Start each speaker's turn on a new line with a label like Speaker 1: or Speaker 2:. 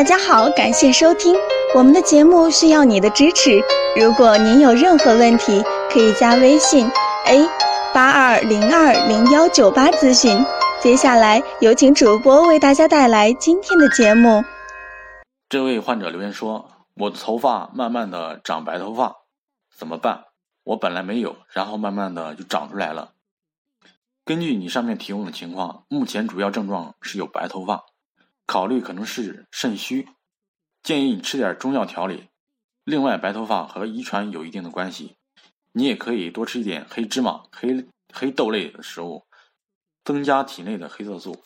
Speaker 1: 大家好，感谢收听我们的节目，需要你的支持。如果您有任何问题，可以加微信 a 八二零二零幺九八咨询。接下来有请主播为大家带来今天的节目。
Speaker 2: 这位患者留言说：“我的头发慢慢的长白头发，怎么办？我本来没有，然后慢慢的就长出来了。根据你上面提供的情况，目前主要症状是有白头发。”考虑可能是肾虚，建议你吃点中药调理。另外，白头发和遗传有一定的关系，你也可以多吃一点黑芝麻、黑黑豆类的食物，增加体内的黑色素。